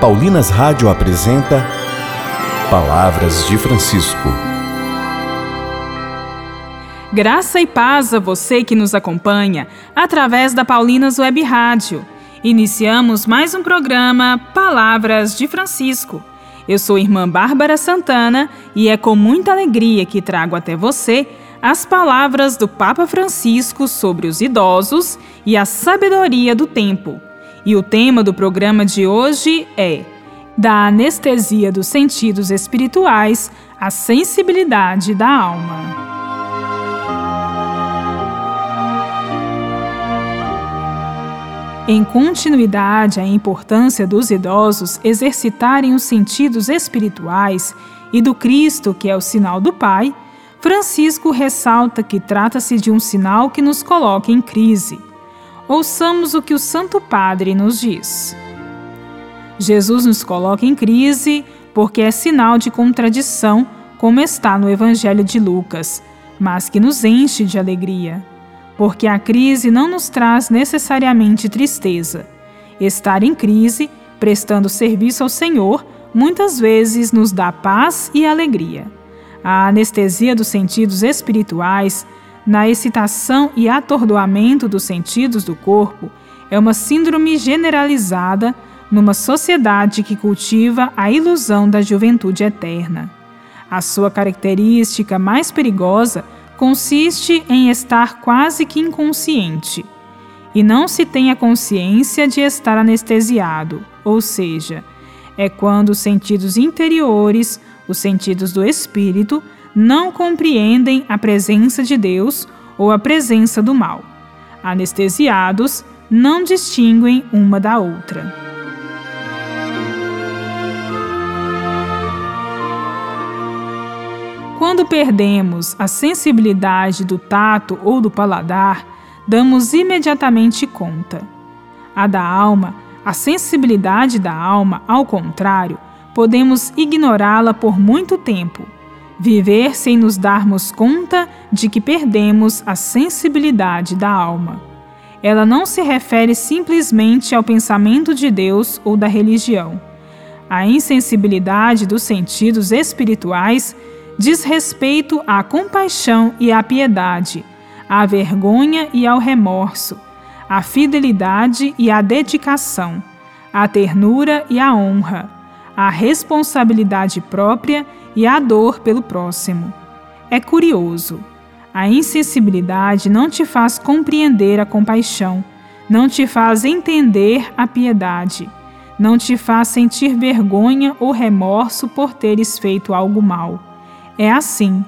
Paulinas Rádio apresenta Palavras de Francisco. Graça e paz a você que nos acompanha através da Paulinas Web Rádio. Iniciamos mais um programa Palavras de Francisco. Eu sou irmã Bárbara Santana e é com muita alegria que trago até você as palavras do Papa Francisco sobre os idosos e a sabedoria do tempo. E o tema do programa de hoje é Da anestesia dos sentidos espirituais à sensibilidade da alma. Em continuidade à importância dos idosos exercitarem os sentidos espirituais e do Cristo, que é o sinal do Pai, Francisco ressalta que trata-se de um sinal que nos coloca em crise. Ouçamos o que o Santo Padre nos diz. Jesus nos coloca em crise porque é sinal de contradição, como está no Evangelho de Lucas, mas que nos enche de alegria porque a crise não nos traz necessariamente tristeza. Estar em crise, prestando serviço ao Senhor, muitas vezes nos dá paz e alegria. A anestesia dos sentidos espirituais, na excitação e atordoamento dos sentidos do corpo, é uma síndrome generalizada numa sociedade que cultiva a ilusão da juventude eterna. A sua característica mais perigosa consiste em estar quase que inconsciente e não se tem a consciência de estar anestesiado, ou seja, é quando os sentidos interiores, os sentidos do espírito, não compreendem a presença de Deus ou a presença do mal. Anestesiados não distinguem uma da outra. Quando perdemos a sensibilidade do tato ou do paladar, damos imediatamente conta. A da alma, a sensibilidade da alma, ao contrário, podemos ignorá-la por muito tempo, viver sem nos darmos conta de que perdemos a sensibilidade da alma. Ela não se refere simplesmente ao pensamento de Deus ou da religião. A insensibilidade dos sentidos espirituais diz respeito à compaixão e à piedade, à vergonha e ao remorso, à fidelidade e à dedicação, à ternura e à honra, à responsabilidade própria e à dor pelo próximo. É curioso. A insensibilidade não te faz compreender a compaixão, não te faz entender a piedade, não te faz sentir vergonha ou remorso por teres feito algo mal. É assim.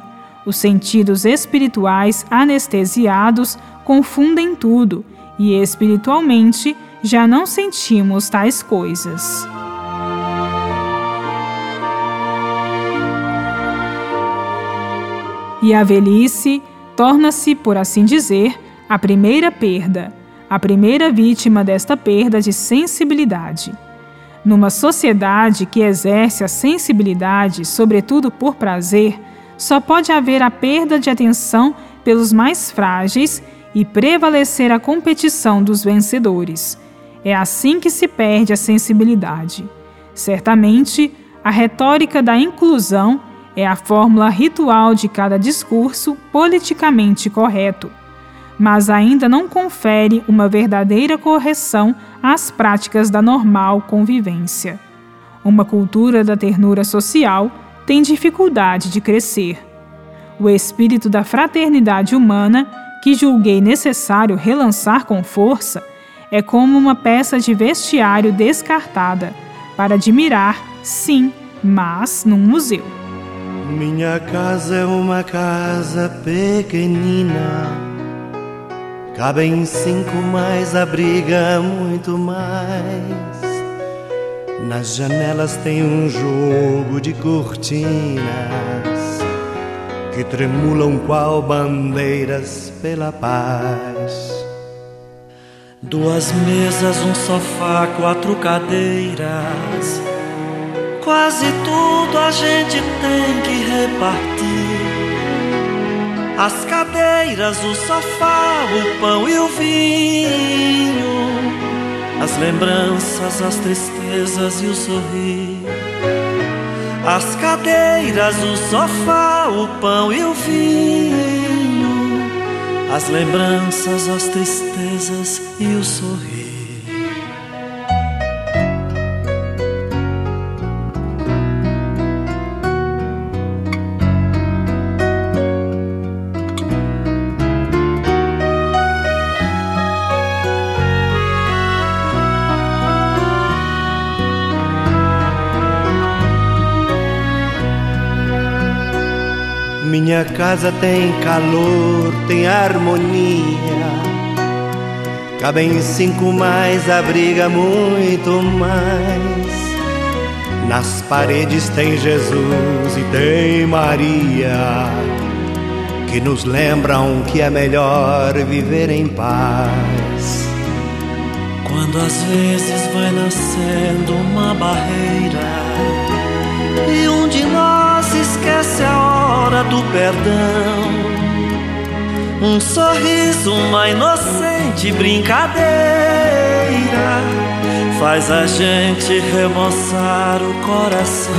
Os sentidos espirituais anestesiados confundem tudo e espiritualmente já não sentimos tais coisas. E a velhice torna-se, por assim dizer, a primeira perda, a primeira vítima desta perda de sensibilidade. Numa sociedade que exerce a sensibilidade, sobretudo por prazer, só pode haver a perda de atenção pelos mais frágeis e prevalecer a competição dos vencedores. É assim que se perde a sensibilidade. Certamente, a retórica da inclusão é a fórmula ritual de cada discurso politicamente correto mas ainda não confere uma verdadeira correção às práticas da normal convivência. Uma cultura da ternura social tem dificuldade de crescer. O espírito da fraternidade humana, que julguei necessário relançar com força, é como uma peça de vestiário descartada, para admirar, sim, mas num museu. Minha casa é uma casa pequenina Cabem cinco, mas abriga muito mais. Nas janelas tem um jogo de cortinas que tremulam qual bandeiras pela paz. Duas mesas, um sofá, quatro cadeiras. Quase tudo a gente tem que repartir as cadeiras, o sofá, o pão e o vinho. as lembranças, as tristezas e o sorrir. As cadeiras, o sofá, o pão e o vinho. As lembranças, as tristezas e o sorrir. Minha casa tem calor, tem harmonia. Cabem cinco mais, abriga muito mais. Nas paredes tem Jesus e tem Maria, que nos lembram que é melhor viver em paz. Quando às vezes vai nascendo uma barreira e um de nós esquece a hora do perdão. Um sorriso, uma inocente brincadeira faz a gente remoçar o coração.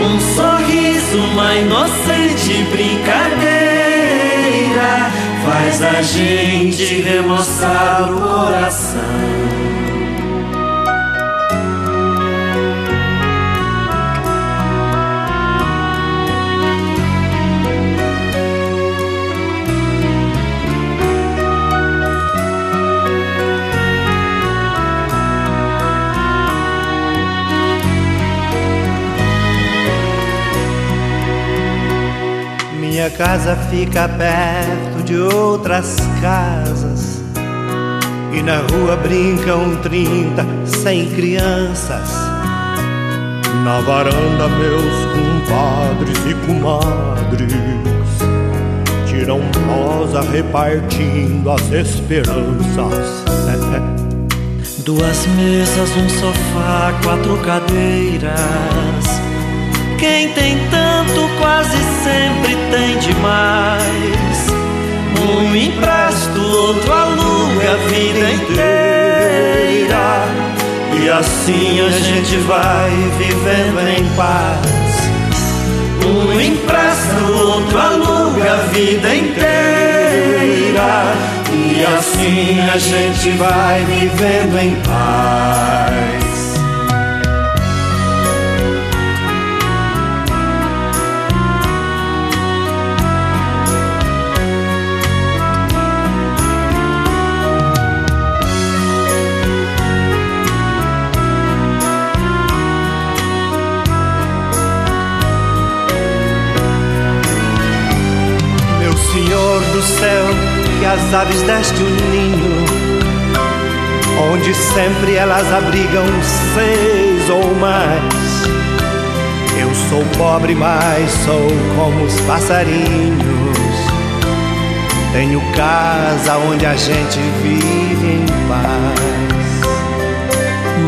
Um sorriso, uma inocente brincadeira faz a gente remoçar o coração. Casa fica perto de outras casas. E na rua brincam trinta, cem crianças. Na varanda meus compadres e comadres Tiram rosa repartindo as esperanças. Duas mesas, um sofá, quatro cadeiras demais. Um empresta, outro aluga a vida inteira. E assim a gente vai vivendo em paz. Um empresta, outro aluga a vida inteira. E assim a gente vai vivendo em paz. Céu que as aves deste um ninho, onde sempre elas abrigam seis ou mais. Eu sou pobre, mas sou como os passarinhos. Tenho casa onde a gente vive em paz.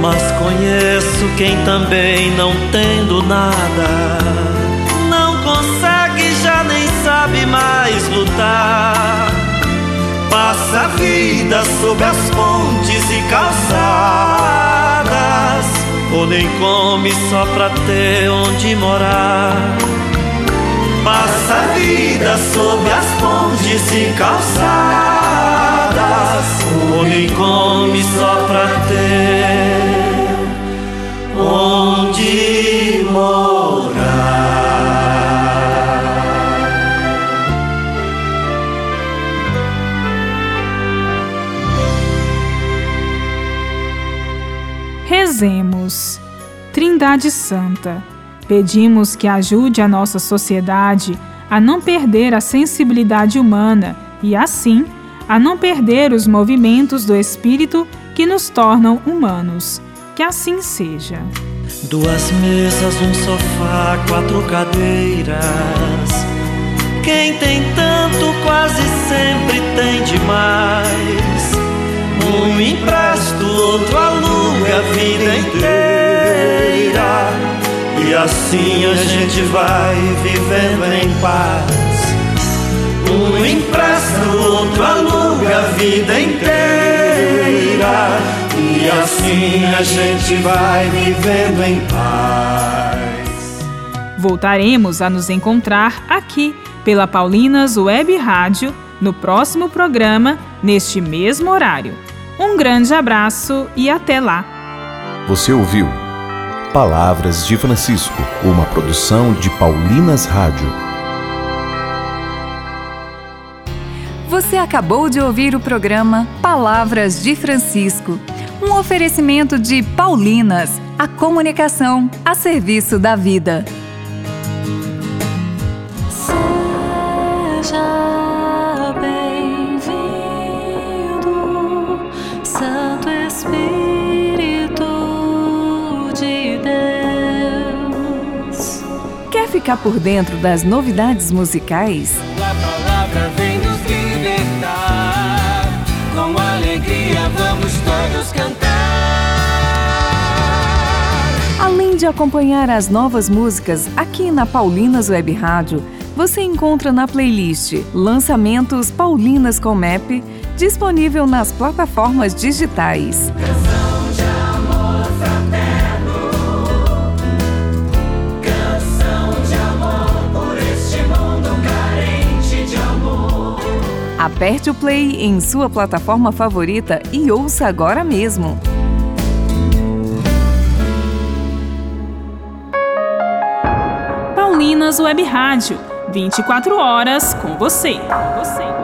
Mas conheço quem também não tendo nada, não consegue já nem sabe mais lutar. Passa a vida sob as pontes e calçadas, ou come só pra ter onde morar. Passa a vida sob as pontes e calçadas, ou come só pra ter onde Rezemos. Trindade Santa, pedimos que ajude a nossa sociedade a não perder a sensibilidade humana e, assim, a não perder os movimentos do Espírito que nos tornam humanos. Que assim seja. Duas mesas, um sofá, quatro cadeiras. Quem tem tanto quase sempre tem demais. Um empresta, outro aluga a vida inteira. E assim a gente vai vivendo em paz. Um empresta, outro aluga a vida inteira. e assim a gente vai vivendo em paz. Voltaremos a nos encontrar aqui pela Paulinas Web Rádio no próximo programa, neste mesmo horário. Um grande abraço e até lá! Você ouviu Palavras de Francisco, uma produção de Paulinas Rádio. Você acabou de ouvir o programa Palavras de Francisco, um oferecimento de Paulinas, a comunicação a serviço da vida. Ficar por dentro das novidades musicais? A palavra vem nos libertar. Com alegria vamos todos cantar. Além de acompanhar as novas músicas aqui na Paulinas Web Rádio, você encontra na playlist Lançamentos Paulinas com Map, disponível nas plataformas digitais. Aperte o play em sua plataforma favorita e ouça agora mesmo. Paulinas Web Rádio, 24 horas com você. Com você.